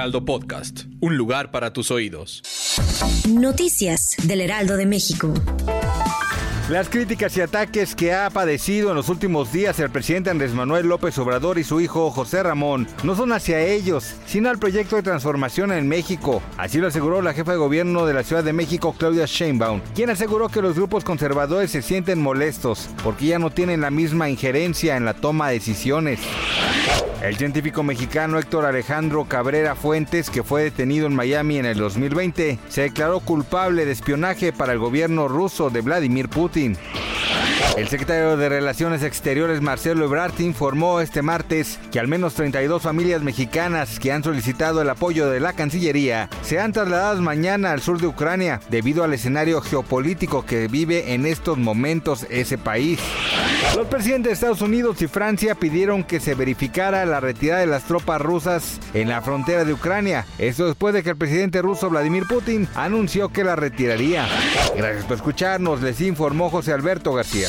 Heraldo Podcast. Un lugar para tus oídos. Noticias del Heraldo de México. Las críticas y ataques que ha padecido en los últimos días el presidente Andrés Manuel López Obrador y su hijo José Ramón no son hacia ellos, sino al proyecto de transformación en México. Así lo aseguró la jefa de gobierno de la Ciudad de México, Claudia Sheinbaum, quien aseguró que los grupos conservadores se sienten molestos porque ya no tienen la misma injerencia en la toma de decisiones. El científico mexicano Héctor Alejandro Cabrera Fuentes, que fue detenido en Miami en el 2020, se declaró culpable de espionaje para el gobierno ruso de Vladimir Putin. El secretario de Relaciones Exteriores Marcelo Ebrard informó este martes que al menos 32 familias mexicanas que han solicitado el apoyo de la Cancillería serán trasladadas mañana al sur de Ucrania debido al escenario geopolítico que vive en estos momentos ese país. Los presidentes de Estados Unidos y Francia pidieron que se verificara la retirada de las tropas rusas en la frontera de Ucrania. Esto después de que el presidente ruso Vladimir Putin anunció que la retiraría. Gracias por escucharnos, les informó José Alberto García.